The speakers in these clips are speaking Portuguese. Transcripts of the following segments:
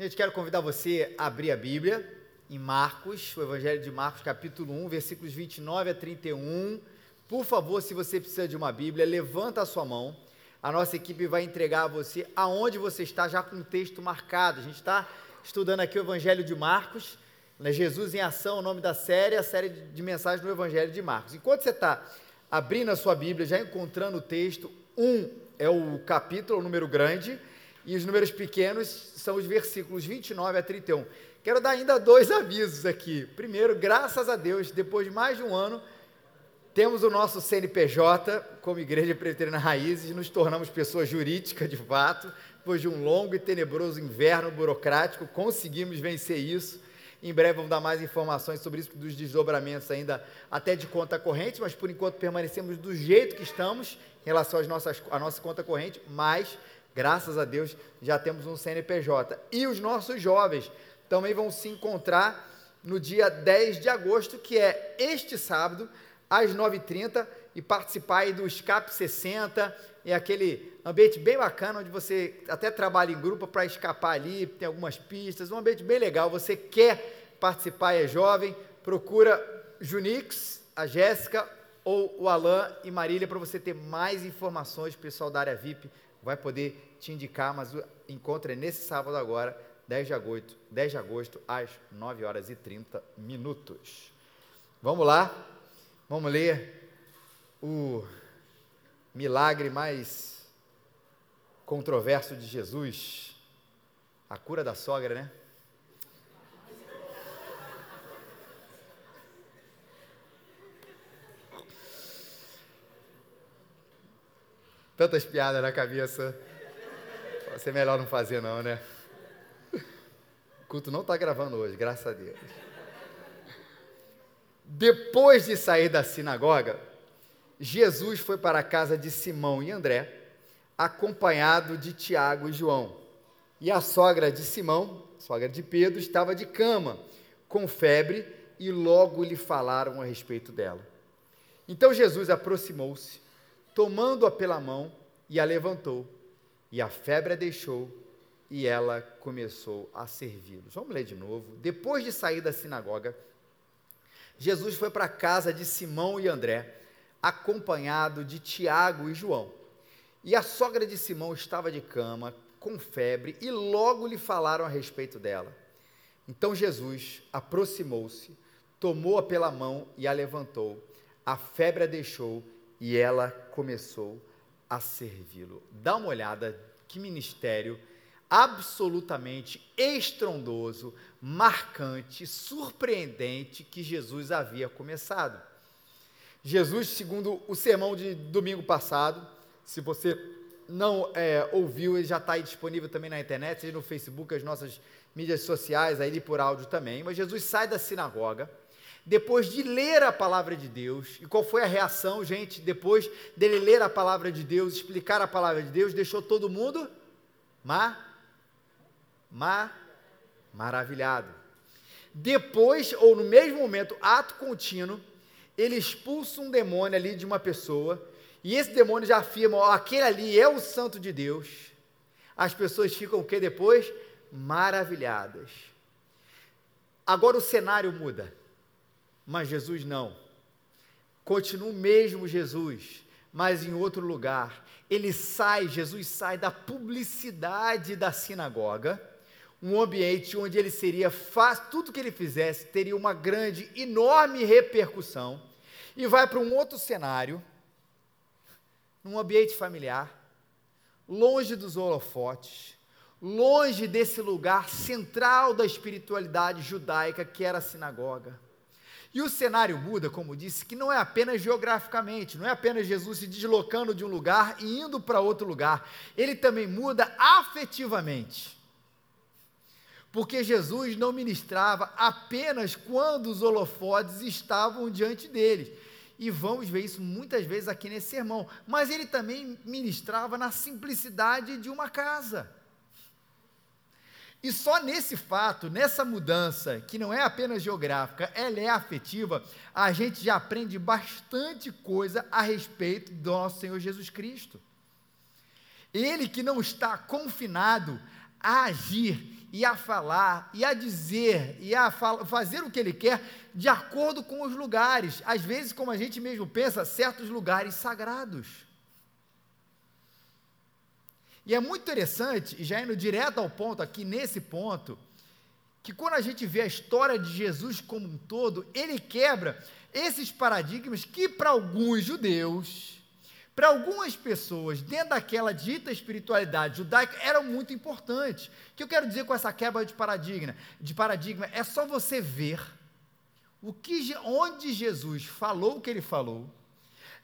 Gente, quero convidar você a abrir a Bíblia em Marcos, o Evangelho de Marcos, capítulo 1, versículos 29 a 31. Por favor, se você precisa de uma Bíblia, levanta a sua mão. A nossa equipe vai entregar a você aonde você está, já com o texto marcado. A gente está estudando aqui o Evangelho de Marcos, né? Jesus em Ação, o nome da série, a série de mensagens no Evangelho de Marcos. Enquanto você está abrindo a sua Bíblia, já encontrando o texto, um é o capítulo, o número grande, e os números pequenos são os versículos 29 a 31. Quero dar ainda dois avisos aqui. Primeiro, graças a Deus, depois de mais de um ano, temos o nosso CNPJ como Igreja Presbiteriana Raízes, nos tornamos pessoa jurídica de fato, depois de um longo e tenebroso inverno burocrático, conseguimos vencer isso. Em breve vamos dar mais informações sobre isso, dos desdobramentos ainda até de conta corrente, mas por enquanto permanecemos do jeito que estamos em relação às nossas, à nossa conta corrente, mas Graças a Deus já temos um CNPJ. E os nossos jovens também vão se encontrar no dia 10 de agosto, que é este sábado, às 9h30, e participar aí do Escape 60, é aquele ambiente bem bacana, onde você até trabalha em grupo para escapar ali, tem algumas pistas, um ambiente bem legal. Você quer participar é jovem, procura Junix, a Jéssica ou o Alain e Marília para você ter mais informações, pessoal da área VIP vai poder te indicar, mas o encontro é nesse sábado agora, 10 de agosto, 10 de agosto às 9 horas e 30 minutos. Vamos lá, vamos ler o milagre mais controverso de Jesus, a cura da sogra, né? Tantas piadas na cabeça. Vai ser melhor não fazer, não, né? O culto não está gravando hoje, graças a Deus. Depois de sair da sinagoga, Jesus foi para a casa de Simão e André, acompanhado de Tiago e João. E a sogra de Simão, sogra de Pedro, estava de cama, com febre, e logo lhe falaram a respeito dela. Então Jesus aproximou-se tomando-a pela mão, e a levantou, e a febre a deixou, e ela começou a servi-los. Vamos ler de novo. Depois de sair da sinagoga, Jesus foi para a casa de Simão e André, acompanhado de Tiago e João. E a sogra de Simão estava de cama, com febre, e logo lhe falaram a respeito dela. Então Jesus aproximou-se, tomou-a pela mão e a levantou. A febre a deixou e ela começou a servi-lo. Dá uma olhada que ministério absolutamente estrondoso, marcante, surpreendente que Jesus havia começado. Jesus, segundo o sermão de domingo passado, se você não é, ouviu, ele já está aí disponível também na internet, seja no Facebook, as nossas mídias sociais, aí por áudio também. Mas Jesus sai da sinagoga depois de ler a palavra de Deus, e qual foi a reação, gente, depois dele ler a palavra de Deus, explicar a palavra de Deus, deixou todo mundo ma, ma, maravilhado. Depois, ou no mesmo momento, ato contínuo, ele expulsa um demônio ali de uma pessoa, e esse demônio já afirma, ó, aquele ali é o santo de Deus. As pessoas ficam o que depois? Maravilhadas. Agora o cenário muda. Mas Jesus não. Continua o mesmo Jesus, mas em outro lugar. Ele sai, Jesus sai da publicidade da sinagoga, um ambiente onde ele seria fácil, tudo que ele fizesse teria uma grande, enorme repercussão, e vai para um outro cenário, num ambiente familiar, longe dos holofotes, longe desse lugar central da espiritualidade judaica que era a sinagoga e o cenário muda, como disse, que não é apenas geograficamente, não é apenas Jesus se deslocando de um lugar e indo para outro lugar, ele também muda afetivamente. Porque Jesus não ministrava apenas quando os holofotes estavam diante dele. E vamos ver isso muitas vezes aqui nesse sermão. Mas ele também ministrava na simplicidade de uma casa. E só nesse fato, nessa mudança, que não é apenas geográfica, ela é afetiva, a gente já aprende bastante coisa a respeito do nosso Senhor Jesus Cristo. Ele que não está confinado a agir e a falar, e a dizer, e a fazer o que ele quer de acordo com os lugares, às vezes, como a gente mesmo pensa, certos lugares sagrados. E é muito interessante, já indo direto ao ponto aqui, nesse ponto, que quando a gente vê a história de Jesus como um todo, ele quebra esses paradigmas que para alguns judeus, para algumas pessoas dentro daquela dita espiritualidade judaica eram muito importantes. O que eu quero dizer com essa quebra de paradigma? De paradigma é só você ver o que onde Jesus falou o que ele falou,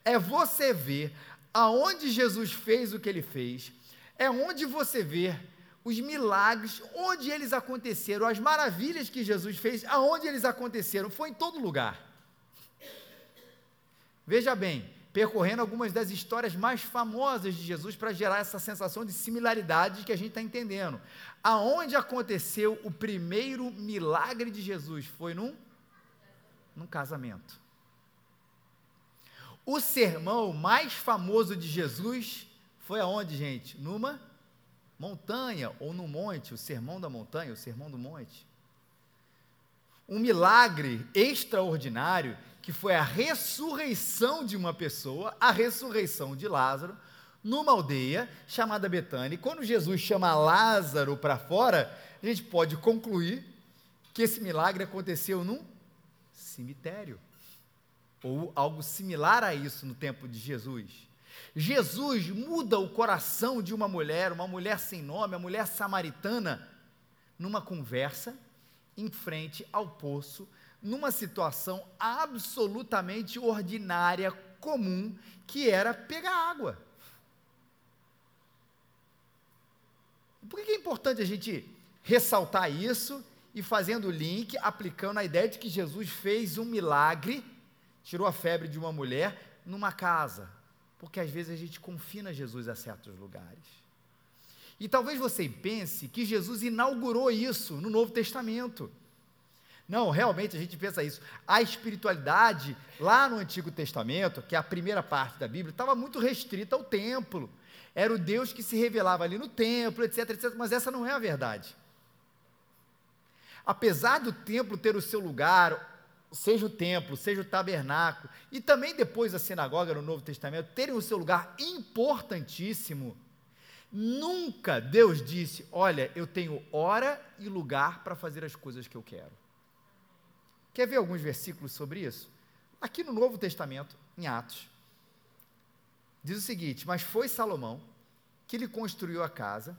é você ver aonde Jesus fez o que ele fez, é onde você vê os milagres, onde eles aconteceram, as maravilhas que Jesus fez, aonde eles aconteceram, foi em todo lugar. Veja bem, percorrendo algumas das histórias mais famosas de Jesus para gerar essa sensação de similaridade que a gente está entendendo. Aonde aconteceu o primeiro milagre de Jesus? Foi num, num casamento. O sermão mais famoso de Jesus foi aonde, gente? Numa montanha ou no monte, o sermão da montanha, o sermão do monte. Um milagre extraordinário que foi a ressurreição de uma pessoa, a ressurreição de Lázaro, numa aldeia chamada Betânia. E quando Jesus chama Lázaro para fora, a gente pode concluir que esse milagre aconteceu num cemitério, ou algo similar a isso no tempo de Jesus. Jesus muda o coração de uma mulher, uma mulher sem nome, a mulher samaritana, numa conversa em frente ao poço numa situação absolutamente ordinária, comum, que era pegar água. Por que é importante a gente ressaltar isso e fazendo o link, aplicando a ideia de que Jesus fez um milagre, tirou a febre de uma mulher numa casa? Porque às vezes a gente confina Jesus a certos lugares. E talvez você pense que Jesus inaugurou isso no Novo Testamento. Não, realmente a gente pensa isso. A espiritualidade, lá no Antigo Testamento, que é a primeira parte da Bíblia, estava muito restrita ao templo. Era o Deus que se revelava ali no templo, etc, etc. Mas essa não é a verdade. Apesar do templo ter o seu lugar, seja o templo, seja o tabernáculo, e também depois a sinagoga no Novo Testamento, terem o seu lugar importantíssimo, nunca Deus disse: Olha, eu tenho hora e lugar para fazer as coisas que eu quero. Quer ver alguns versículos sobre isso? Aqui no Novo Testamento, em Atos, diz o seguinte: Mas foi Salomão que lhe construiu a casa,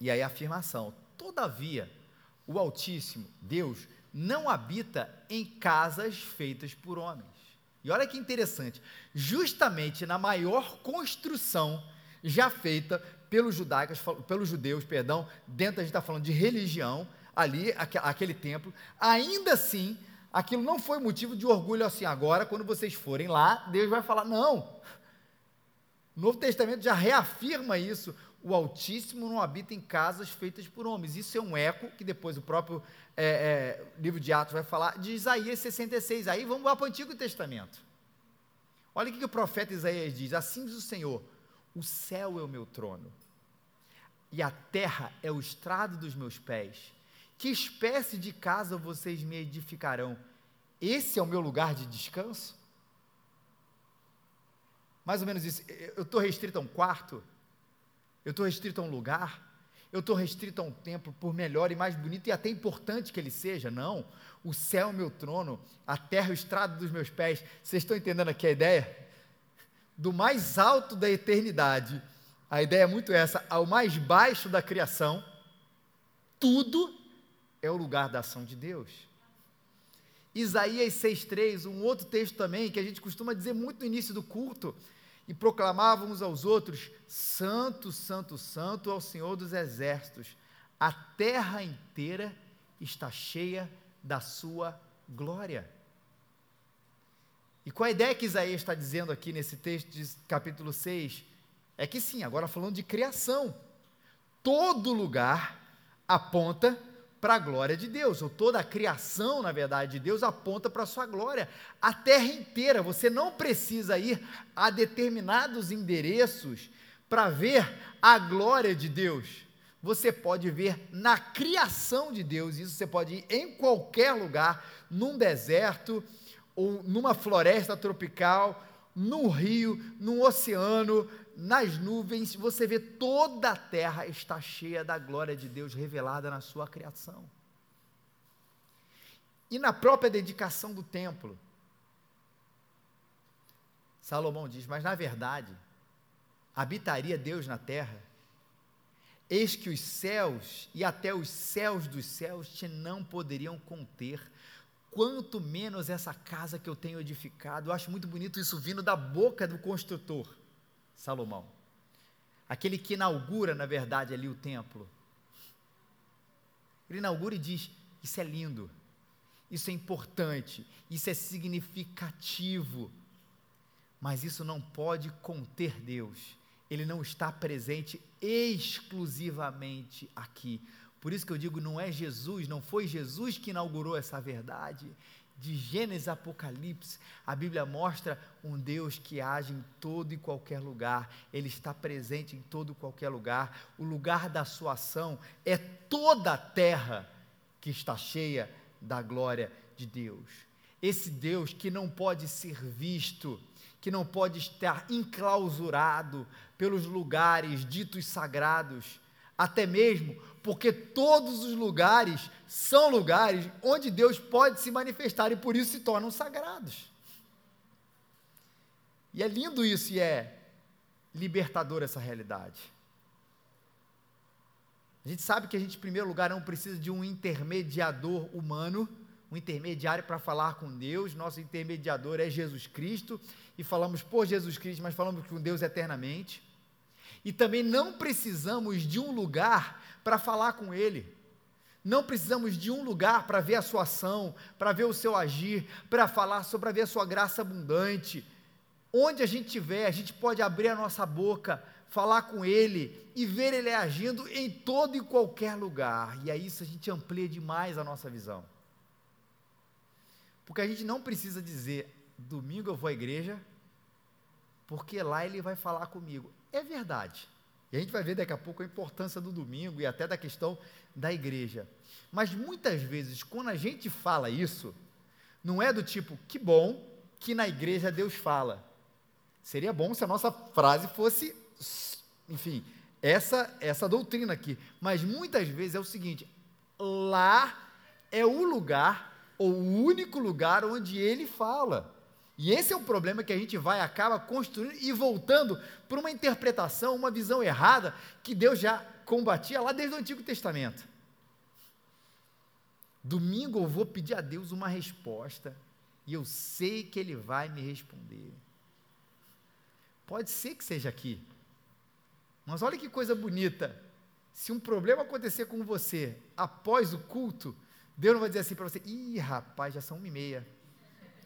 e aí a afirmação: Todavia, o Altíssimo, Deus, não habita em casas feitas por homens. E olha que interessante, justamente na maior construção já feita pelos judaicos, pelos judeus, perdão, dentro a gente está falando de religião, ali, aquele templo, ainda assim, aquilo não foi motivo de orgulho assim. Agora, quando vocês forem lá, Deus vai falar: não. O Novo Testamento já reafirma isso. O Altíssimo não habita em casas feitas por homens. Isso é um eco que depois o próprio é, é, livro de Atos vai falar de Isaías 66. Aí vamos lá para o Antigo Testamento. Olha o que o profeta Isaías diz: Assim diz o Senhor: O céu é o meu trono, e a terra é o estrado dos meus pés. Que espécie de casa vocês me edificarão? Esse é o meu lugar de descanso? Mais ou menos isso. Eu estou restrito a um quarto? Eu estou restrito a um lugar? Eu estou restrito a um templo, por melhor e mais bonito e até importante que ele seja? Não. O céu é o meu trono, a terra é o estrado dos meus pés. Vocês estão entendendo aqui a ideia? Do mais alto da eternidade, a ideia é muito essa, ao mais baixo da criação, tudo é o lugar da ação de Deus. Isaías 6,3, um outro texto também que a gente costuma dizer muito no início do culto, e proclamávamos aos outros: Santo, Santo, Santo ao Senhor dos Exércitos, a terra inteira está cheia da sua glória. E qual a ideia que Isaías está dizendo aqui nesse texto de capítulo 6? É que sim, agora falando de criação, todo lugar aponta para a glória de Deus, ou toda a criação, na verdade, de Deus aponta para a sua glória. A terra inteira, você não precisa ir a determinados endereços para ver a glória de Deus. você pode ver na criação de Deus, isso você pode ir em qualquer lugar, num deserto, ou numa floresta tropical, num rio, num oceano, nas nuvens, você vê toda a terra está cheia da glória de Deus revelada na sua criação. E na própria dedicação do templo. Salomão diz: Mas na verdade, habitaria Deus na terra? Eis que os céus e até os céus dos céus te não poderiam conter, quanto menos essa casa que eu tenho edificado. Eu acho muito bonito isso vindo da boca do construtor. Salomão. Aquele que inaugura, na verdade, ali o templo. Ele inaugura e diz: Isso é lindo, isso é importante, isso é significativo, mas isso não pode conter Deus. Ele não está presente exclusivamente aqui. Por isso que eu digo, não é Jesus, não foi Jesus que inaugurou essa verdade, de Gênesis a Apocalipse, a Bíblia mostra um Deus que age em todo e qualquer lugar, Ele está presente em todo e qualquer lugar, o lugar da sua ação é toda a terra que está cheia da glória de Deus. Esse Deus que não pode ser visto, que não pode estar enclausurado pelos lugares ditos sagrados, até mesmo porque todos os lugares são lugares onde Deus pode se manifestar e por isso se tornam sagrados. E é lindo isso e é libertador essa realidade. A gente sabe que a gente, em primeiro lugar, não precisa de um intermediador humano, um intermediário para falar com Deus. Nosso intermediador é Jesus Cristo, e falamos por Jesus Cristo, mas falamos com Deus eternamente. E também não precisamos de um lugar para falar com Ele. Não precisamos de um lugar para ver a sua ação, para ver o seu agir, para falar sobre para ver a sua graça abundante. Onde a gente estiver, a gente pode abrir a nossa boca, falar com Ele e ver Ele agindo em todo e qualquer lugar. E aí isso a gente amplia demais a nossa visão. Porque a gente não precisa dizer, domingo eu vou à igreja, porque lá Ele vai falar comigo. É verdade. E a gente vai ver daqui a pouco a importância do domingo e até da questão da igreja. Mas muitas vezes, quando a gente fala isso, não é do tipo, que bom que na igreja Deus fala. Seria bom se a nossa frase fosse, enfim, essa, essa doutrina aqui. Mas muitas vezes é o seguinte: lá é o lugar, ou o único lugar onde ele fala. E esse é o problema que a gente vai, acaba construindo e voltando para uma interpretação, uma visão errada que Deus já combatia lá desde o Antigo Testamento. Domingo eu vou pedir a Deus uma resposta e eu sei que Ele vai me responder. Pode ser que seja aqui, mas olha que coisa bonita. Se um problema acontecer com você após o culto, Deus não vai dizer assim para você: ih, rapaz, já são uma e meia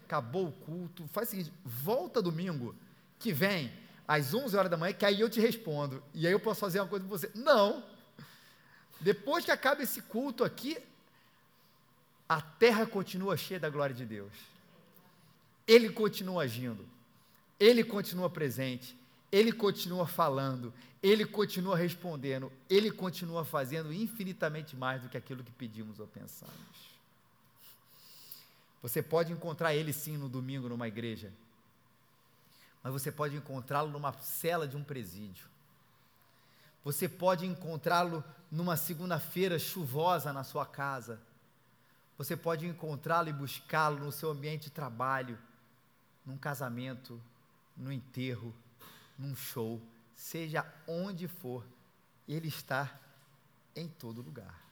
acabou o culto, faz o seguinte, volta domingo que vem, às 11 horas da manhã, que aí eu te respondo, e aí eu posso fazer uma coisa com você. Não, depois que acaba esse culto aqui, a terra continua cheia da glória de Deus. Ele continua agindo, ele continua presente, ele continua falando, ele continua respondendo, ele continua fazendo infinitamente mais do que aquilo que pedimos ou pensamos. Você pode encontrar ele sim no domingo numa igreja, mas você pode encontrá-lo numa cela de um presídio. Você pode encontrá-lo numa segunda-feira chuvosa na sua casa. Você pode encontrá-lo e buscá-lo no seu ambiente de trabalho, num casamento, no enterro, num show, seja onde for, ele está em todo lugar.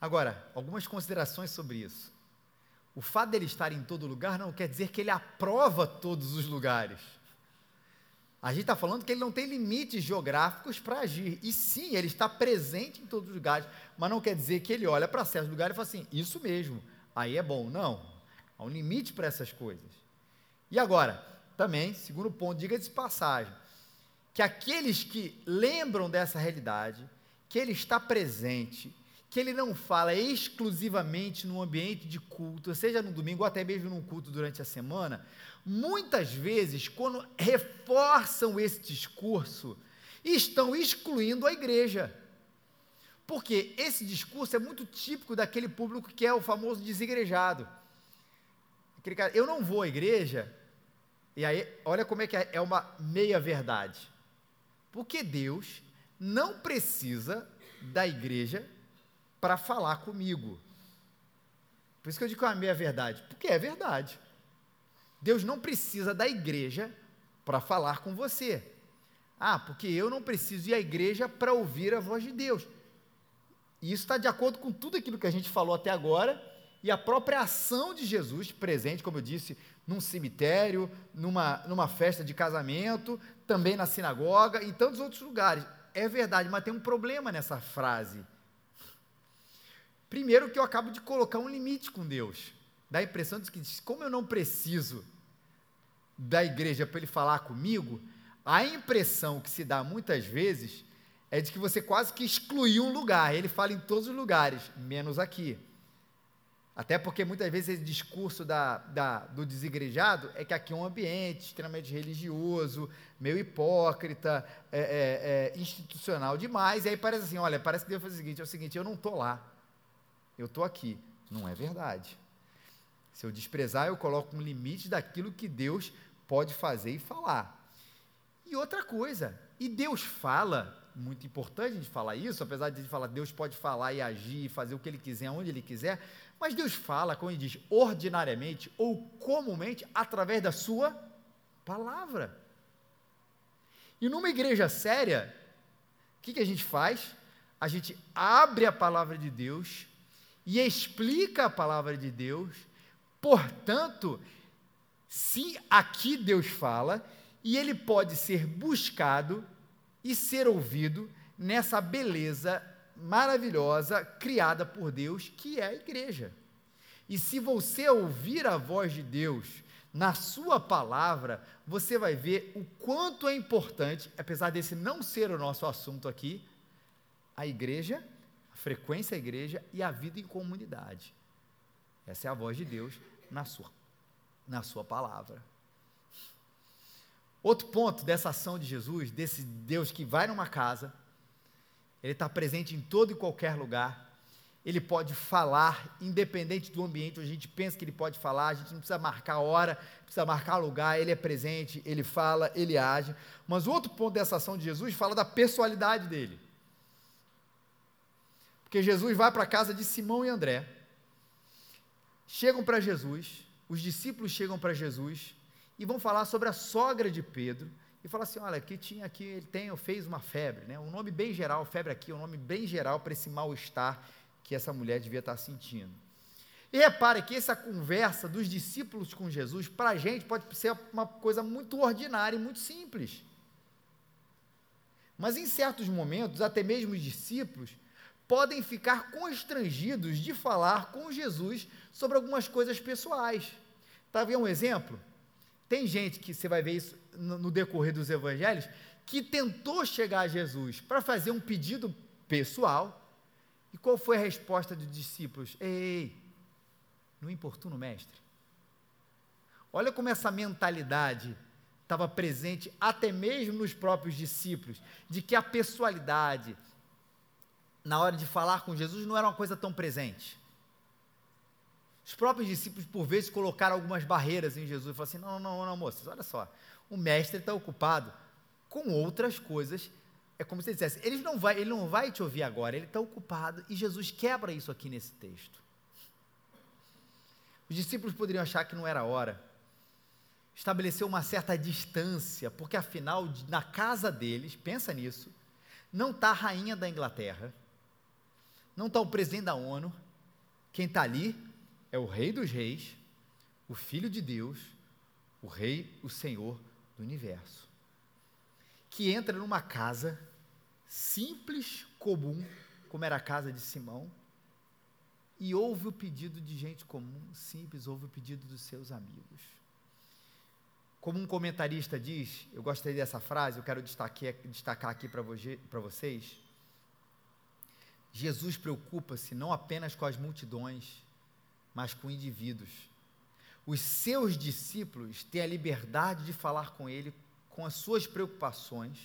Agora, algumas considerações sobre isso. O fato dele estar em todo lugar não quer dizer que ele aprova todos os lugares. A gente está falando que ele não tem limites geográficos para agir. E sim, ele está presente em todos os lugares, mas não quer dizer que ele olha para certos lugares e fala assim: isso mesmo, aí é bom. Não. Há um limite para essas coisas. E agora, também, segundo ponto, diga de passagem, que aqueles que lembram dessa realidade, que ele está presente, que ele não fala exclusivamente no ambiente de culto, seja no domingo ou até mesmo num culto durante a semana, muitas vezes, quando reforçam esse discurso, estão excluindo a igreja. Porque esse discurso é muito típico daquele público que é o famoso desigrejado. Aquele cara, eu não vou à igreja, e aí, olha como é que é, é uma meia-verdade. Porque Deus não precisa da igreja para falar comigo. Por isso que eu digo que é uma meia-verdade, porque é verdade. Deus não precisa da igreja para falar com você. Ah, porque eu não preciso ir à igreja para ouvir a voz de Deus. E isso está de acordo com tudo aquilo que a gente falou até agora e a própria ação de Jesus presente, como eu disse, num cemitério, numa, numa festa de casamento, também na sinagoga e tantos outros lugares. É verdade, mas tem um problema nessa frase. Primeiro que eu acabo de colocar um limite com Deus. Dá a impressão de que, como eu não preciso da igreja para ele falar comigo, a impressão que se dá muitas vezes é de que você quase que excluiu um lugar. Ele fala em todos os lugares, menos aqui. Até porque muitas vezes esse discurso da, da, do desigrejado é que aqui é um ambiente extremamente religioso, meio hipócrita, é, é, é, institucional demais, e aí parece assim, olha, parece que Deus faz o seguinte, é o seguinte, eu não estou lá, eu estou aqui. Não é verdade. Se eu desprezar, eu coloco um limite daquilo que Deus pode fazer e falar. E outra coisa, e Deus fala muito importante a gente falar isso, apesar de falar Deus pode falar e agir, fazer o que Ele quiser, onde Ele quiser, mas Deus fala, como Ele diz, ordinariamente ou comumente através da Sua palavra. E numa igreja séria, o que, que a gente faz? A gente abre a palavra de Deus e explica a palavra de Deus, portanto, se aqui Deus fala, e ele pode ser buscado e ser ouvido nessa beleza maravilhosa criada por Deus, que é a igreja. E se você ouvir a voz de Deus na sua palavra, você vai ver o quanto é importante, apesar desse não ser o nosso assunto aqui, a igreja, frequência à igreja e a vida em comunidade. Essa é a voz de Deus na sua, na sua palavra. Outro ponto dessa ação de Jesus, desse Deus que vai numa casa, ele está presente em todo e qualquer lugar, ele pode falar, independente do ambiente a gente pensa que ele pode falar, a gente não precisa marcar hora, precisa marcar lugar, ele é presente, ele fala, ele age. Mas o outro ponto dessa ação de Jesus fala da pessoalidade dele. Porque Jesus vai para a casa de Simão e André, chegam para Jesus, os discípulos chegam para Jesus, e vão falar sobre a sogra de Pedro e falar assim, olha, que tinha aqui, ele tem, fez uma febre, né? Um nome bem geral, febre aqui, um nome bem geral para esse mal-estar que essa mulher devia estar sentindo. E repare que essa conversa dos discípulos com Jesus, para a gente, pode ser uma coisa muito ordinária e muito simples. Mas em certos momentos, até mesmo os discípulos podem ficar constrangidos de falar com Jesus sobre algumas coisas pessoais. Está vendo um exemplo? Tem gente que você vai ver isso no, decorrer dos evangelhos, que tentou chegar a Jesus para fazer um pedido pessoal. E qual foi a resposta dos discípulos? Ei, não importuna o mestre. Olha como essa mentalidade estava presente até mesmo nos próprios discípulos, de que a pessoalidade, na hora de falar com Jesus, não era uma coisa tão presente. Os próprios discípulos, por vezes, colocaram algumas barreiras em Jesus e falaram assim: não, não, não, moças, olha só, o mestre está ocupado com outras coisas. É como se ele dissesse: ele não vai, ele não vai te ouvir agora, ele está ocupado. E Jesus quebra isso aqui nesse texto. Os discípulos poderiam achar que não era hora, estabeleceu uma certa distância, porque afinal, na casa deles, pensa nisso, não está a rainha da Inglaterra, não está o presidente da ONU, quem está ali é o Rei dos Reis, o Filho de Deus, o Rei, o Senhor do universo, que entra numa casa simples, comum, como era a casa de Simão, e ouve o pedido de gente comum, simples, ouve o pedido dos seus amigos. Como um comentarista diz, eu gostei dessa frase, eu quero destacar, destacar aqui para vocês. Jesus preocupa-se não apenas com as multidões, mas com indivíduos. Os seus discípulos têm a liberdade de falar com ele com as suas preocupações,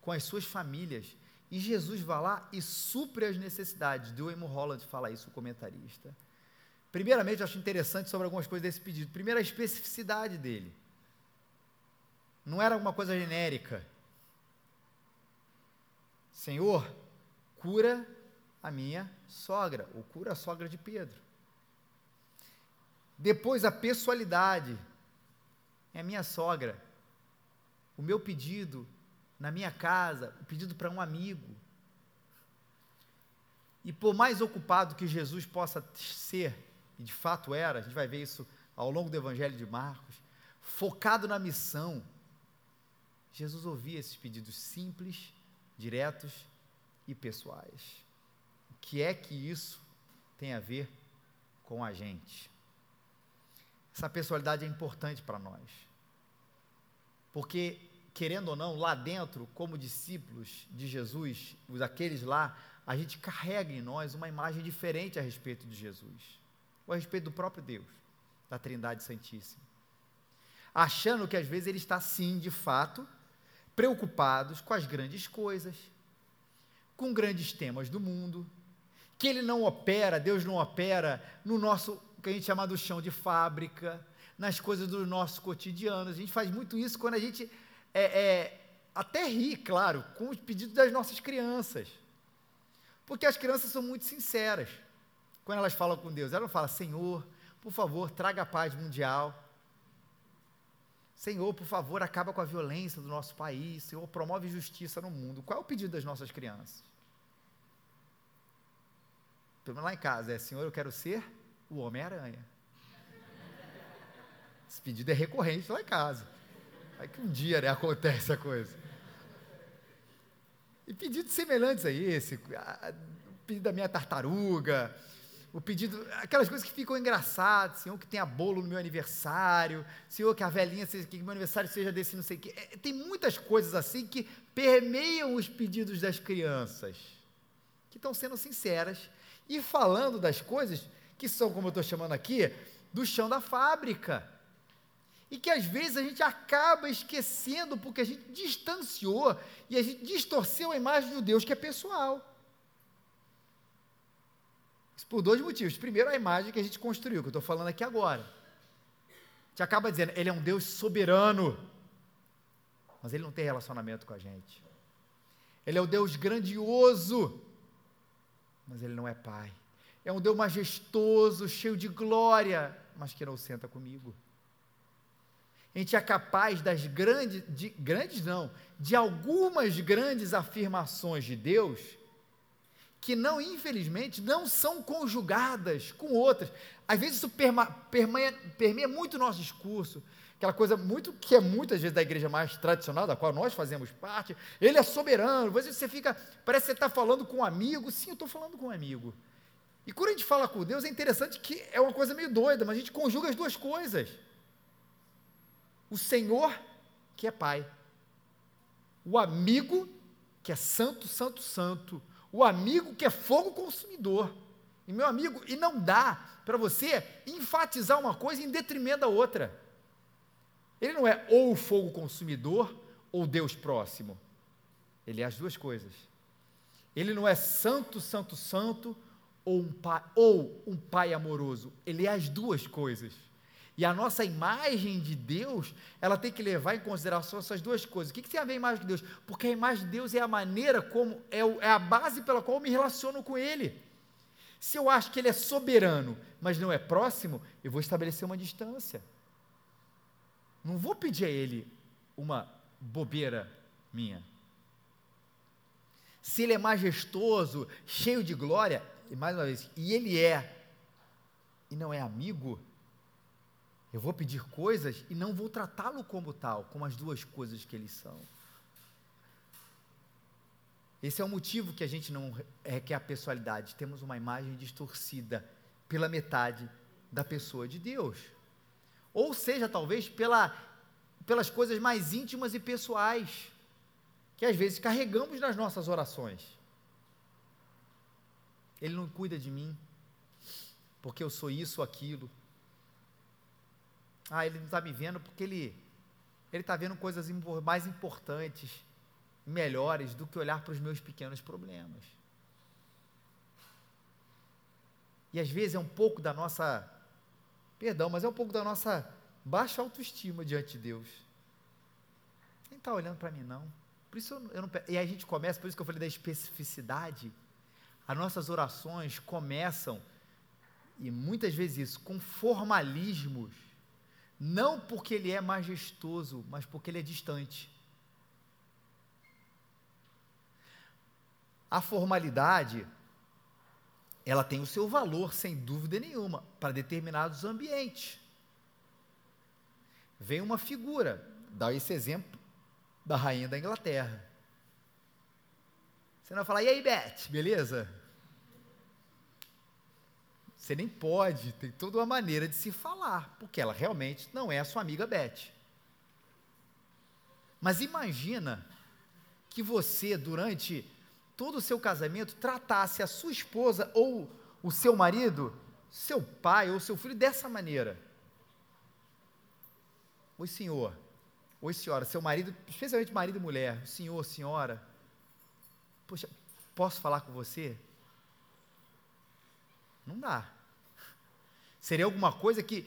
com as suas famílias. E Jesus vai lá e supre as necessidades. Dewey Holland fala isso, o comentarista. Primeiramente, eu acho interessante sobre algumas coisas desse pedido. Primeiro, a especificidade dele. Não era alguma coisa genérica. Senhor, cura a minha sogra, ou cura a sogra de Pedro. Depois, a pessoalidade. É a minha sogra. O meu pedido na minha casa, o pedido para um amigo. E por mais ocupado que Jesus possa ser, e de fato era, a gente vai ver isso ao longo do Evangelho de Marcos, focado na missão, Jesus ouvia esses pedidos simples, diretos e pessoais. Que é que isso tem a ver com a gente? Essa personalidade é importante para nós. Porque, querendo ou não, lá dentro, como discípulos de Jesus, os aqueles lá, a gente carrega em nós uma imagem diferente a respeito de Jesus, ou a respeito do próprio Deus, da Trindade Santíssima. Achando que às vezes ele está sim, de fato, preocupados com as grandes coisas, com grandes temas do mundo, que ele não opera, Deus não opera no nosso, que a gente chama do chão de fábrica, nas coisas do nosso cotidiano. A gente faz muito isso quando a gente é, é, até ri, claro, com os pedidos das nossas crianças. Porque as crianças são muito sinceras. Quando elas falam com Deus, elas não falam, Senhor, por favor, traga a paz mundial. Senhor, por favor, acaba com a violência do nosso país. Senhor, promove justiça no mundo. Qual é o pedido das nossas crianças? Pelo lá em casa é: Senhor, eu quero ser o Homem-Aranha. Esse pedido é recorrente lá em casa. Aí que um dia né, acontece a coisa. E pedidos semelhantes a esse, o pedido da minha tartaruga, o pedido, aquelas coisas que ficam engraçadas, Senhor, que tenha bolo no meu aniversário, Senhor, que a velhinha, seja, que meu aniversário seja desse não sei o quê. É, tem muitas coisas assim que permeiam os pedidos das crianças, que estão sendo sinceras e falando das coisas que são, como eu estou chamando aqui, do chão da fábrica. E que às vezes a gente acaba esquecendo porque a gente distanciou e a gente distorceu a imagem do Deus que é pessoal. Isso por dois motivos. Primeiro, a imagem que a gente construiu, que eu estou falando aqui agora. A gente acaba dizendo, ele é um Deus soberano, mas ele não tem relacionamento com a gente. Ele é o Deus grandioso, mas ele não é pai. É um Deus majestoso, cheio de glória, mas que não senta comigo. A gente é capaz das grandes, de, grandes não, de algumas grandes afirmações de Deus que não, infelizmente, não são conjugadas com outras. Às vezes isso perma, permeia, permeia muito o nosso discurso, aquela coisa muito que é muitas vezes da igreja mais tradicional, da qual nós fazemos parte. Ele é soberano. Às vezes você fica, parece que você está falando com um amigo. Sim, eu estou falando com um amigo. E quando a gente fala com Deus, é interessante que é uma coisa meio doida, mas a gente conjuga as duas coisas. O Senhor, que é Pai. O amigo, que é santo, santo, santo o amigo que é fogo consumidor. E meu amigo, e não dá para você enfatizar uma coisa em detrimento da outra. Ele não é ou o fogo consumidor ou Deus próximo. Ele é as duas coisas. Ele não é santo, santo, santo ou um pai, ou um pai amoroso. Ele é as duas coisas. E a nossa imagem de Deus, ela tem que levar em consideração essas duas coisas. O que, que tem a ver a imagem de Deus? Porque a imagem de Deus é a maneira como, é, é a base pela qual eu me relaciono com Ele. Se eu acho que Ele é soberano, mas não é próximo, eu vou estabelecer uma distância. Não vou pedir a Ele uma bobeira minha. Se Ele é majestoso, cheio de glória, e mais uma vez, e Ele é, e não é amigo, eu vou pedir coisas e não vou tratá-lo como tal, como as duas coisas que eles são. Esse é o motivo que a gente não requer a pessoalidade. Temos uma imagem distorcida pela metade da pessoa de Deus. Ou seja, talvez pela, pelas coisas mais íntimas e pessoais, que às vezes carregamos nas nossas orações. Ele não cuida de mim, porque eu sou isso ou aquilo. Ah, ele não está me vendo porque ele ele está vendo coisas mais importantes melhores do que olhar para os meus pequenos problemas. E às vezes é um pouco da nossa, perdão, mas é um pouco da nossa baixa autoestima diante de Deus. Nem está olhando para mim, não. Por isso eu, eu não. E a gente começa, por isso que eu falei da especificidade. As nossas orações começam, e muitas vezes isso, com formalismos. Não porque ele é majestoso, mas porque ele é distante. A formalidade ela tem o seu valor, sem dúvida nenhuma, para determinados ambientes. Vem uma figura, dá esse exemplo da rainha da Inglaterra. Você não vai falar, e aí, Beth, beleza? Você nem pode, tem toda uma maneira de se falar, porque ela realmente não é a sua amiga Beth. Mas imagina que você, durante todo o seu casamento tratasse a sua esposa ou o seu marido, seu pai ou seu filho dessa maneira. Oi, senhor. Oi, senhora. Seu marido, especialmente marido e mulher. Senhor, senhora. Poxa, posso falar com você? Não dá. Seria alguma coisa que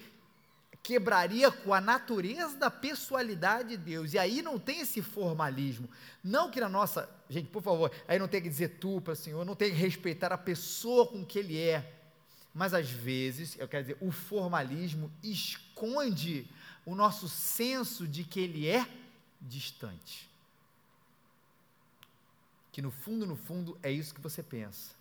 quebraria com a natureza da pessoalidade de Deus. E aí não tem esse formalismo. Não que na nossa. Gente, por favor, aí não tem que dizer tu para o Senhor, não tem que respeitar a pessoa com que ele é. Mas às vezes, eu quero dizer, o formalismo esconde o nosso senso de que ele é distante. Que no fundo, no fundo, é isso que você pensa.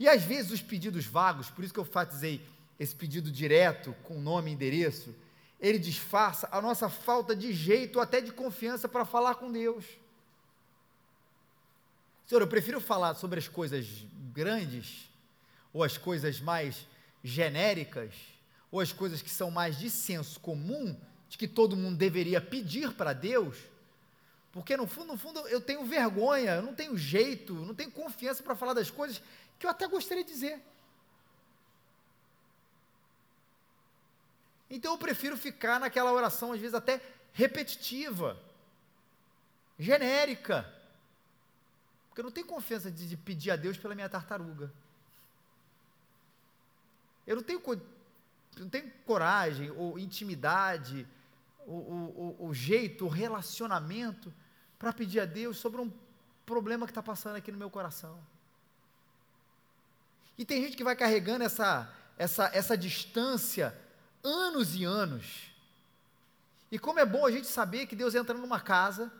E às vezes os pedidos vagos, por isso que eu fatizei esse pedido direto, com nome e endereço, ele disfarça a nossa falta de jeito, até de confiança para falar com Deus. Senhor, eu prefiro falar sobre as coisas grandes, ou as coisas mais genéricas, ou as coisas que são mais de senso comum, de que todo mundo deveria pedir para Deus, porque no fundo, no fundo, eu tenho vergonha, eu não tenho jeito, não tenho confiança para falar das coisas que eu até gostaria de dizer. Então eu prefiro ficar naquela oração, às vezes até repetitiva, genérica. Porque eu não tenho confiança de, de pedir a Deus pela minha tartaruga. Eu não tenho, não tenho coragem, ou intimidade, o, o, o, o jeito, o relacionamento para pedir a Deus sobre um problema que está passando aqui no meu coração. E tem gente que vai carregando essa, essa, essa distância anos e anos. E como é bom a gente saber que Deus entra numa casa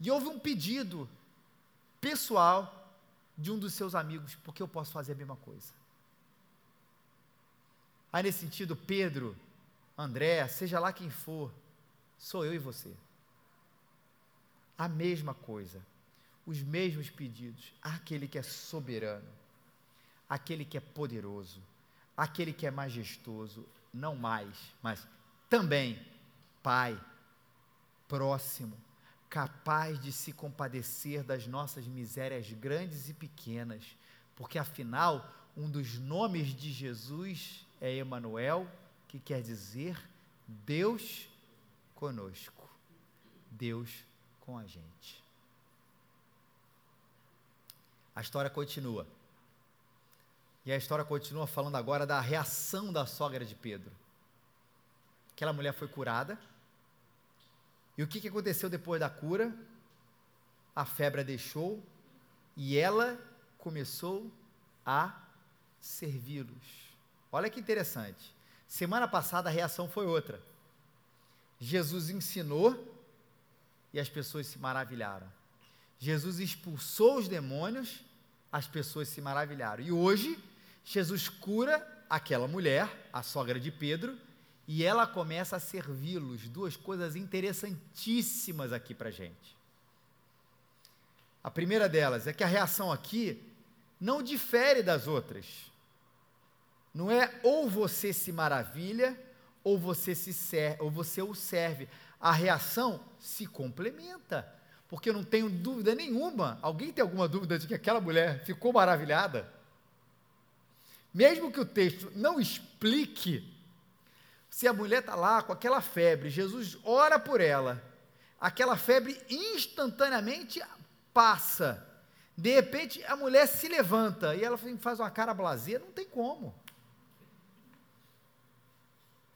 e houve um pedido pessoal de um dos seus amigos, porque eu posso fazer a mesma coisa. Aí nesse sentido, Pedro, André, seja lá quem for, sou eu e você. A mesma coisa, os mesmos pedidos, aquele que é soberano, aquele que é poderoso, aquele que é majestoso, não mais, mas também Pai, próximo, capaz de se compadecer das nossas misérias grandes e pequenas, porque afinal, um dos nomes de Jesus é Emanuel, que quer dizer Deus conosco. Deus com a gente. A história continua. E a história continua falando agora da reação da sogra de Pedro. Aquela mulher foi curada. E o que, que aconteceu depois da cura? A febre a deixou e ela começou a servi-los. Olha que interessante. Semana passada a reação foi outra. Jesus ensinou e as pessoas se maravilharam. Jesus expulsou os demônios, as pessoas se maravilharam. E hoje Jesus cura aquela mulher, a sogra de Pedro, e ela começa a servi-los. Duas coisas interessantíssimas aqui para gente. A primeira delas é que a reação aqui não difere das outras. Não é ou você se maravilha ou você se serve, ou você o serve. A reação se complementa. Porque eu não tenho dúvida nenhuma. Alguém tem alguma dúvida de que aquela mulher ficou maravilhada? Mesmo que o texto não explique, se a mulher está lá com aquela febre, Jesus ora por ela, aquela febre instantaneamente passa. De repente a mulher se levanta e ela faz uma cara blazer, não tem como.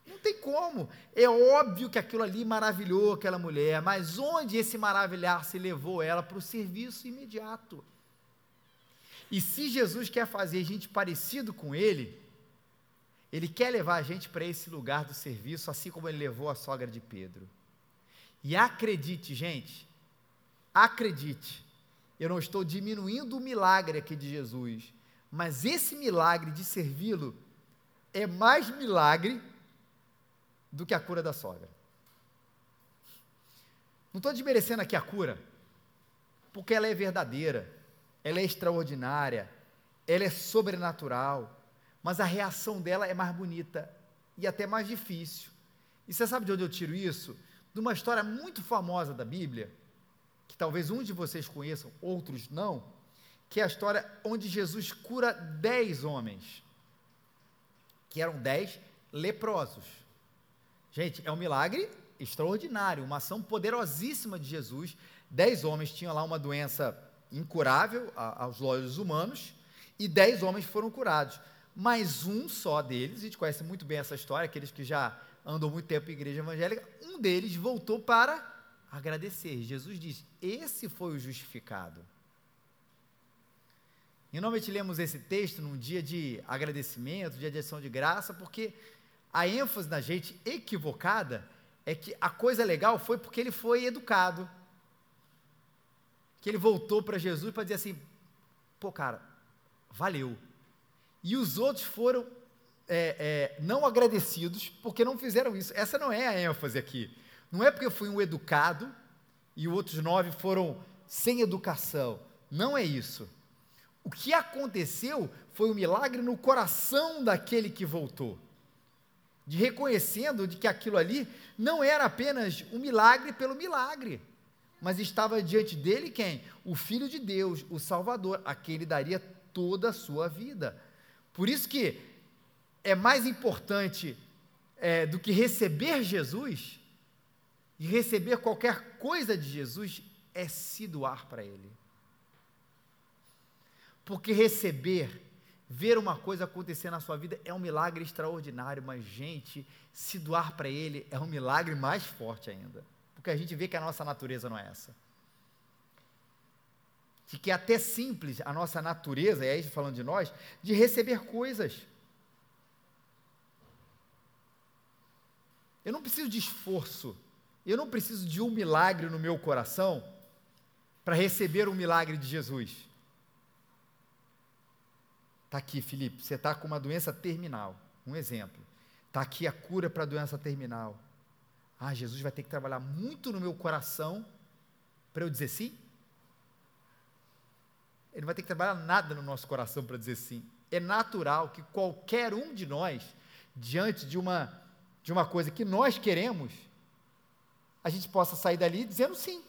Não tem como. É óbvio que aquilo ali maravilhou aquela mulher, mas onde esse maravilhar se levou ela para o serviço imediato? E se Jesus quer fazer a gente parecido com ele, ele quer levar a gente para esse lugar do serviço, assim como ele levou a sogra de Pedro. E acredite, gente, acredite, eu não estou diminuindo o milagre aqui de Jesus, mas esse milagre de servi-lo é mais milagre do que a cura da sogra. Não estou desmerecendo aqui a cura, porque ela é verdadeira, ela é extraordinária, ela é sobrenatural, mas a reação dela é mais bonita e até mais difícil. E você sabe de onde eu tiro isso? De uma história muito famosa da Bíblia, que talvez um de vocês conheçam, outros não, que é a história onde Jesus cura dez homens, que eram dez leprosos. Gente, é um milagre extraordinário, uma ação poderosíssima de Jesus. Dez homens tinham lá uma doença incurável aos olhos humanos, e dez homens foram curados. Mas um só deles, a gente conhece muito bem essa história, aqueles que já andam muito tempo em igreja evangélica, um deles voltou para agradecer. Jesus diz: Esse foi o justificado. E normalmente lemos esse texto num dia de agradecimento, dia de ação de graça, porque a ênfase na gente equivocada é que a coisa legal foi porque ele foi educado. Que ele voltou para Jesus para dizer assim: pô, cara, valeu. E os outros foram é, é, não agradecidos porque não fizeram isso. Essa não é a ênfase aqui. Não é porque eu fui um educado e outros nove foram sem educação. Não é isso. O que aconteceu foi um milagre no coração daquele que voltou de reconhecendo de que aquilo ali não era apenas um milagre pelo milagre, mas estava diante dele quem? O Filho de Deus, o Salvador, a quem ele daria toda a sua vida. Por isso que é mais importante é, do que receber Jesus, e receber qualquer coisa de Jesus, é se doar para Ele. Porque receber ver uma coisa acontecer na sua vida é um milagre extraordinário, mas, gente, se doar para Ele é um milagre mais forte ainda. Porque a gente vê que a nossa natureza não é essa. De que é até simples a nossa natureza, e aí falando de nós, de receber coisas. Eu não preciso de esforço, eu não preciso de um milagre no meu coração para receber o um milagre de Jesus. Está aqui, Felipe, você está com uma doença terminal. Um exemplo. Está aqui a cura para a doença terminal. Ah, Jesus vai ter que trabalhar muito no meu coração para eu dizer sim? Ele não vai ter que trabalhar nada no nosso coração para dizer sim. É natural que qualquer um de nós, diante de uma, de uma coisa que nós queremos, a gente possa sair dali dizendo sim.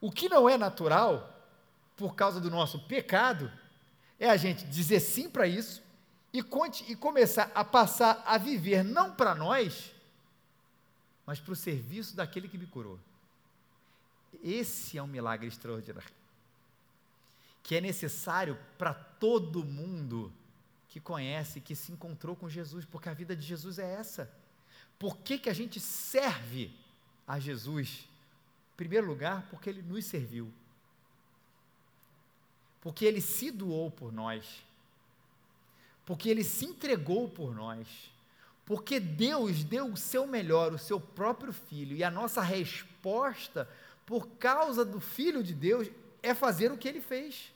O que não é natural, por causa do nosso pecado, é a gente dizer sim para isso e, conte, e começar a passar a viver não para nós, mas para o serviço daquele que me curou. Esse é um milagre extraordinário. Que é necessário para todo mundo que conhece, que se encontrou com Jesus, porque a vida de Jesus é essa. Por que, que a gente serve a Jesus? Em primeiro lugar, porque ele nos serviu porque ele se doou por nós, porque ele se entregou por nós, porque Deus deu o seu melhor, o seu próprio filho, e a nossa resposta, por causa do filho de Deus, é fazer o que ele fez.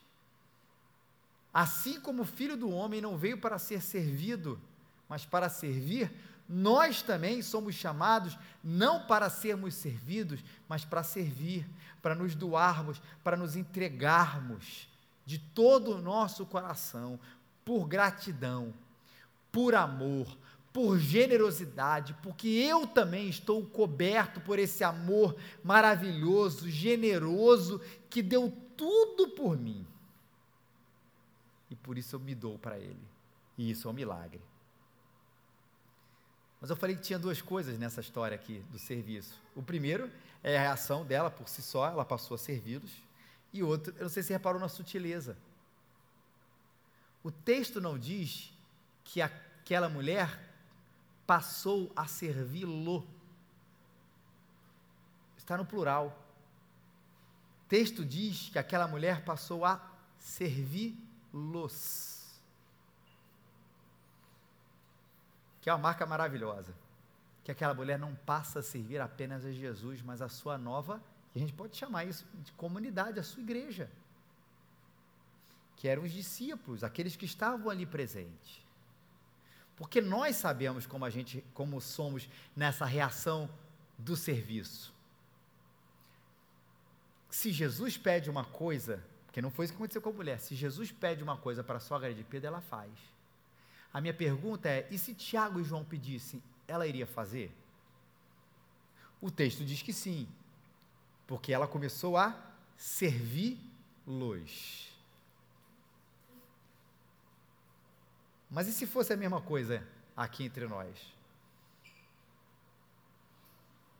Assim como o filho do homem não veio para ser servido, mas para servir, nós também somos chamados não para sermos servidos, mas para servir, para nos doarmos, para nos entregarmos de todo o nosso coração, por gratidão, por amor, por generosidade, porque eu também estou coberto por esse amor maravilhoso, generoso, que deu tudo por mim. E por isso eu me dou para Ele. E isso é um milagre. Mas eu falei que tinha duas coisas nessa história aqui do serviço. O primeiro é a reação dela por si só, ela passou a servi-los. E outro, eu não sei se reparou na sutileza. O texto não diz que aquela mulher passou a servi-lo. Está no plural. O texto diz que aquela mulher passou a servi-los. Que é uma marca maravilhosa. Que aquela mulher não passa a servir apenas a Jesus, mas a sua nova, e a gente pode chamar isso de comunidade, a sua igreja. Que eram os discípulos, aqueles que estavam ali presentes. Porque nós sabemos como a gente, como somos nessa reação do serviço. Se Jesus pede uma coisa, porque não foi isso que aconteceu com a mulher, se Jesus pede uma coisa para a sogra de Pedro, ela faz. A minha pergunta é: e se Tiago e João pedissem, ela iria fazer? O texto diz que sim, porque ela começou a servir-los. Mas e se fosse a mesma coisa aqui entre nós?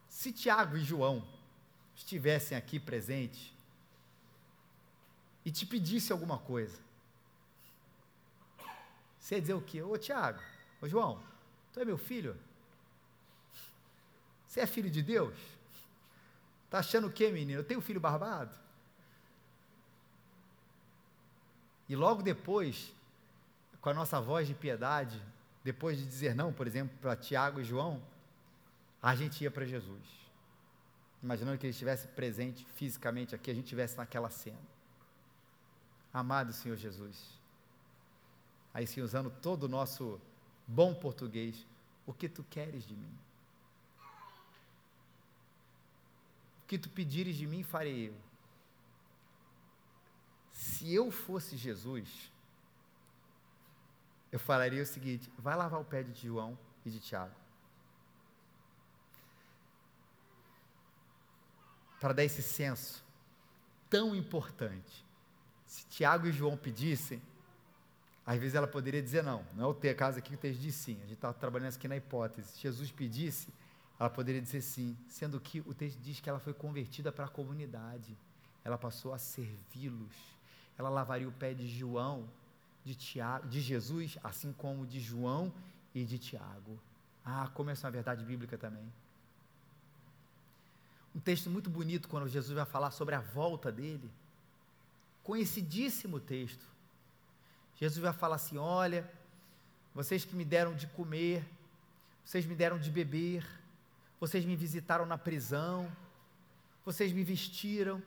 Se Tiago e João estivessem aqui presentes e te pedisse alguma coisa, você ia dizer o quê? Ô Tiago, ô João, tu é meu filho? Você é filho de Deus? Tá achando o quê, menino? Eu tenho um filho barbado? E logo depois, com a nossa voz de piedade, depois de dizer não, por exemplo, para Tiago e João, a gente ia para Jesus. Imaginando que ele estivesse presente fisicamente aqui, a gente estivesse naquela cena. Amado Senhor Jesus, aí sim usando todo o nosso bom português, o que tu queres de mim? O que tu pedires de mim, farei eu. Se eu fosse Jesus, eu falaria o seguinte: vai lavar o pé de João e de Tiago. Para dar esse senso tão importante. Se Tiago e João pedissem, às vezes ela poderia dizer não, não é o ter caso aqui que o texto diz sim, a gente está trabalhando aqui na hipótese. Se Jesus pedisse, ela poderia dizer sim, sendo que o texto diz que ela foi convertida para a comunidade, ela passou a servi-los, ela lavaria o pé de João, de, Tiago, de Jesus, assim como de João e de Tiago. Ah, como essa é uma verdade bíblica também. Um texto muito bonito quando Jesus vai falar sobre a volta dele. Conhecidíssimo texto. Jesus vai falar assim: olha, vocês que me deram de comer, vocês me deram de beber, vocês me visitaram na prisão, vocês me vestiram.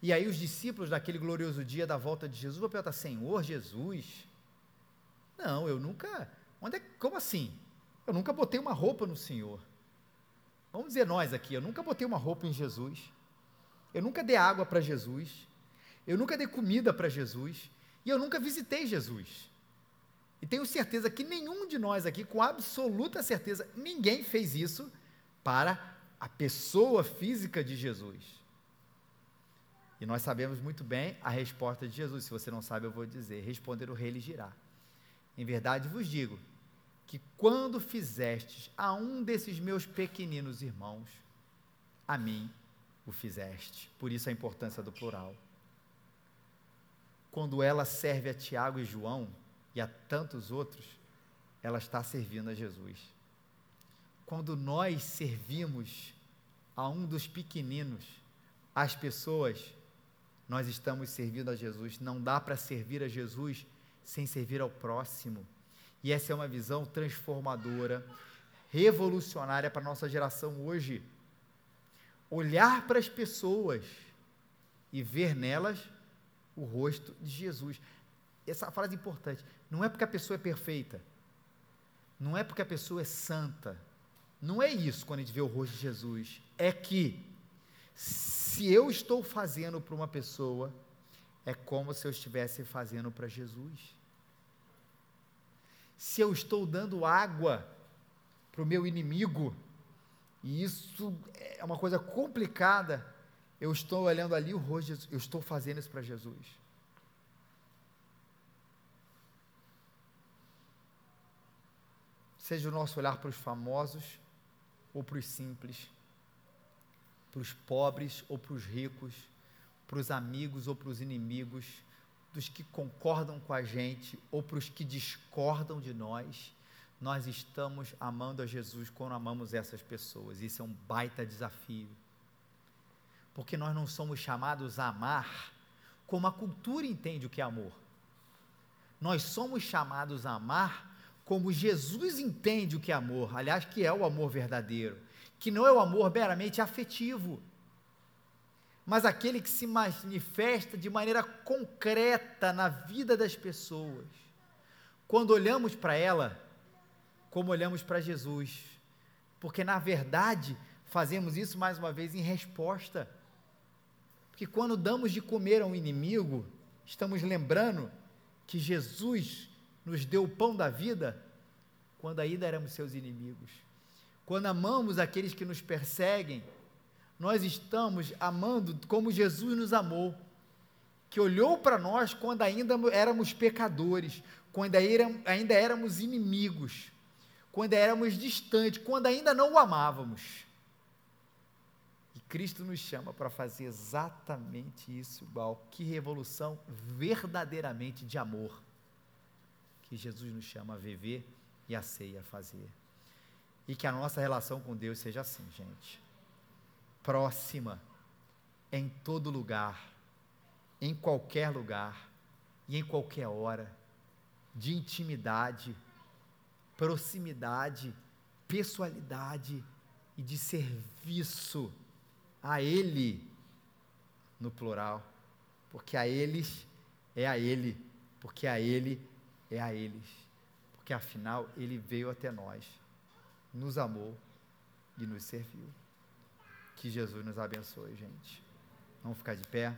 E aí os discípulos daquele glorioso dia da volta de Jesus vão perguntar: Senhor Jesus? Não, eu nunca. Onde é, como assim? Eu nunca botei uma roupa no Senhor. Vamos dizer nós aqui, eu nunca botei uma roupa em Jesus. Eu nunca dei água para Jesus eu nunca dei comida para Jesus e eu nunca visitei Jesus. E tenho certeza que nenhum de nós aqui, com absoluta certeza, ninguém fez isso para a pessoa física de Jesus. E nós sabemos muito bem a resposta de Jesus. Se você não sabe, eu vou dizer: responder o rei lhe dirá. Em verdade vos digo que quando fizestes a um desses meus pequeninos irmãos, a mim o fizeste. Por isso a importância do plural quando ela serve a Tiago e João e a tantos outros, ela está servindo a Jesus. Quando nós servimos a um dos pequeninos, as pessoas, nós estamos servindo a Jesus. Não dá para servir a Jesus sem servir ao próximo. E essa é uma visão transformadora, revolucionária para a nossa geração hoje. Olhar para as pessoas e ver nelas o rosto de Jesus. Essa frase é importante. Não é porque a pessoa é perfeita. Não é porque a pessoa é santa. Não é isso quando a gente vê o rosto de Jesus. É que, se eu estou fazendo para uma pessoa, é como se eu estivesse fazendo para Jesus. Se eu estou dando água para o meu inimigo, e isso é uma coisa complicada, eu estou olhando ali o rosto eu estou fazendo isso para Jesus. seja o nosso olhar para os famosos ou para os simples, para os pobres ou para os ricos, para os amigos ou para os inimigos, dos que concordam com a gente ou para os que discordam de nós, nós estamos amando a Jesus quando amamos essas pessoas. Isso é um baita desafio. Porque nós não somos chamados a amar como a cultura entende o que é amor. Nós somos chamados a amar como Jesus entende o que é amor, aliás, que é o amor verdadeiro, que não é o amor meramente afetivo, mas aquele que se manifesta de maneira concreta na vida das pessoas. Quando olhamos para ela, como olhamos para Jesus, porque na verdade fazemos isso mais uma vez em resposta. Porque quando damos de comer a um inimigo, estamos lembrando que Jesus nos deu o pão da vida quando ainda éramos seus inimigos. Quando amamos aqueles que nos perseguem, nós estamos amando como Jesus nos amou, que olhou para nós quando ainda éramos pecadores, quando ainda éramos inimigos, quando éramos distantes, quando ainda não o amávamos. E Cristo nos chama para fazer exatamente isso igual. Que revolução verdadeiramente de amor que Jesus nos chama a viver e a ceia a fazer. E que a nossa relação com Deus seja assim, gente. Próxima, em todo lugar, em qualquer lugar e em qualquer hora, de intimidade, proximidade, pessoalidade e de serviço a Ele, no plural, porque a eles é a Ele, porque a Ele é a eles, porque afinal Ele veio até nós, nos amou e nos serviu. Que Jesus nos abençoe, gente. Vamos ficar de pé.